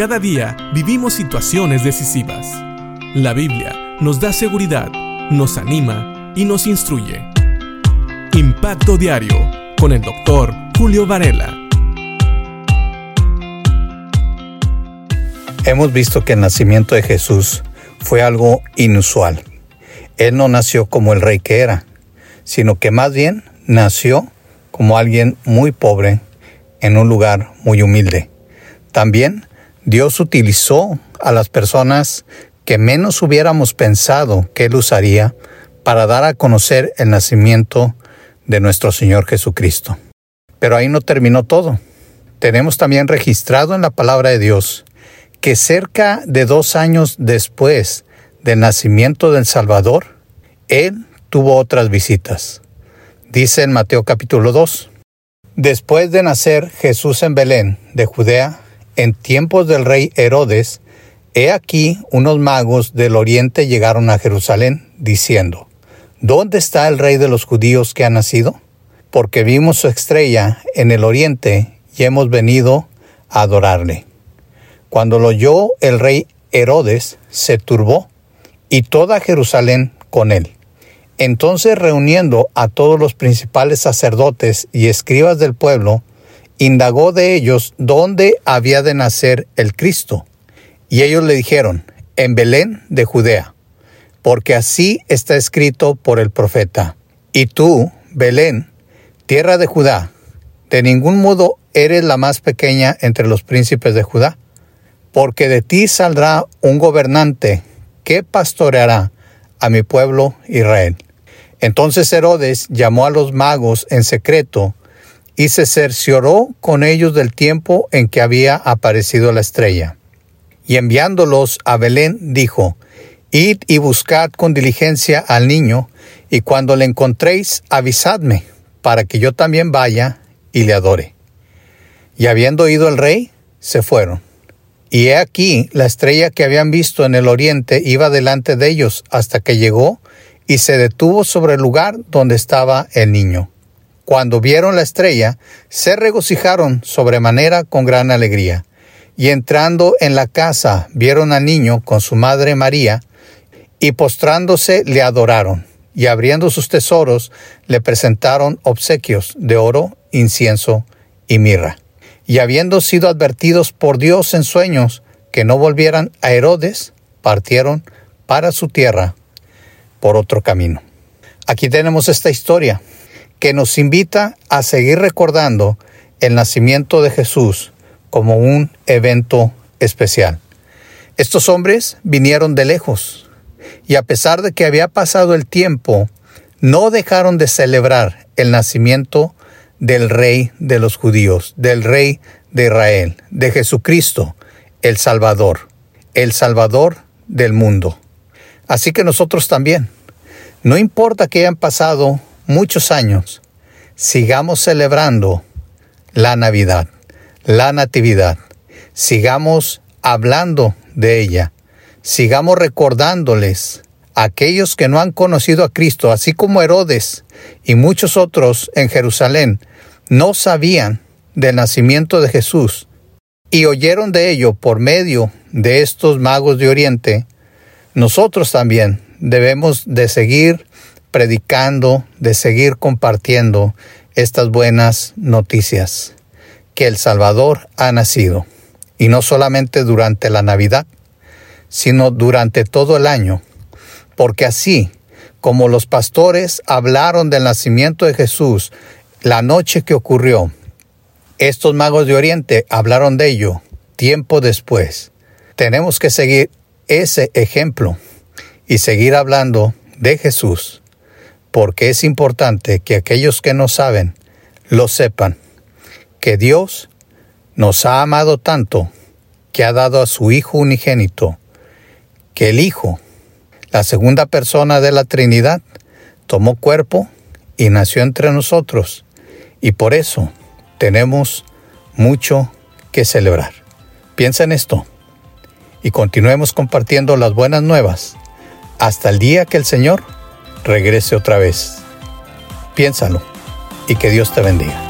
Cada día vivimos situaciones decisivas. La Biblia nos da seguridad, nos anima y nos instruye. Impacto Diario con el doctor Julio Varela. Hemos visto que el nacimiento de Jesús fue algo inusual. Él no nació como el rey que era, sino que más bien nació como alguien muy pobre en un lugar muy humilde. También Dios utilizó a las personas que menos hubiéramos pensado que Él usaría para dar a conocer el nacimiento de nuestro Señor Jesucristo. Pero ahí no terminó todo. Tenemos también registrado en la palabra de Dios que cerca de dos años después del nacimiento del Salvador, Él tuvo otras visitas. Dice en Mateo capítulo 2, Después de nacer Jesús en Belén, de Judea, en tiempos del rey Herodes, he aquí unos magos del oriente llegaron a Jerusalén, diciendo, ¿Dónde está el rey de los judíos que ha nacido? Porque vimos su estrella en el oriente y hemos venido a adorarle. Cuando lo oyó el rey Herodes, se turbó, y toda Jerusalén con él. Entonces reuniendo a todos los principales sacerdotes y escribas del pueblo, indagó de ellos dónde había de nacer el Cristo. Y ellos le dijeron, en Belén de Judea, porque así está escrito por el profeta. Y tú, Belén, tierra de Judá, de ningún modo eres la más pequeña entre los príncipes de Judá, porque de ti saldrá un gobernante que pastoreará a mi pueblo Israel. Entonces Herodes llamó a los magos en secreto y se cercioró con ellos del tiempo en que había aparecido la estrella. Y enviándolos a Belén, dijo, Id y buscad con diligencia al niño, y cuando le encontréis, avisadme, para que yo también vaya y le adore. Y habiendo ido el rey, se fueron. Y he aquí la estrella que habían visto en el oriente iba delante de ellos hasta que llegó y se detuvo sobre el lugar donde estaba el niño. Cuando vieron la estrella, se regocijaron sobremanera con gran alegría. Y entrando en la casa, vieron al niño con su madre María, y postrándose le adoraron, y abriendo sus tesoros, le presentaron obsequios de oro, incienso y mirra. Y habiendo sido advertidos por Dios en sueños que no volvieran a Herodes, partieron para su tierra por otro camino. Aquí tenemos esta historia que nos invita a seguir recordando el nacimiento de Jesús como un evento especial. Estos hombres vinieron de lejos y a pesar de que había pasado el tiempo, no dejaron de celebrar el nacimiento del Rey de los judíos, del Rey de Israel, de Jesucristo, el Salvador, el Salvador del mundo. Así que nosotros también, no importa que hayan pasado muchos años, sigamos celebrando la Navidad, la Natividad. Sigamos hablando de ella. Sigamos recordándoles a aquellos que no han conocido a Cristo, así como Herodes y muchos otros en Jerusalén, no sabían del nacimiento de Jesús y oyeron de ello por medio de estos magos de Oriente, nosotros también debemos de seguir predicando, de seguir compartiendo estas buenas noticias, que el Salvador ha nacido, y no solamente durante la Navidad, sino durante todo el año, porque así como los pastores hablaron del nacimiento de Jesús la noche que ocurrió, estos magos de Oriente hablaron de ello tiempo después. Tenemos que seguir ese ejemplo y seguir hablando de Jesús porque es importante que aquellos que no saben lo sepan, que Dios nos ha amado tanto que ha dado a su Hijo unigénito, que el Hijo, la segunda persona de la Trinidad, tomó cuerpo y nació entre nosotros, y por eso tenemos mucho que celebrar. Piensa en esto y continuemos compartiendo las buenas nuevas hasta el día que el Señor regrese otra vez. Piénsalo y que Dios te bendiga.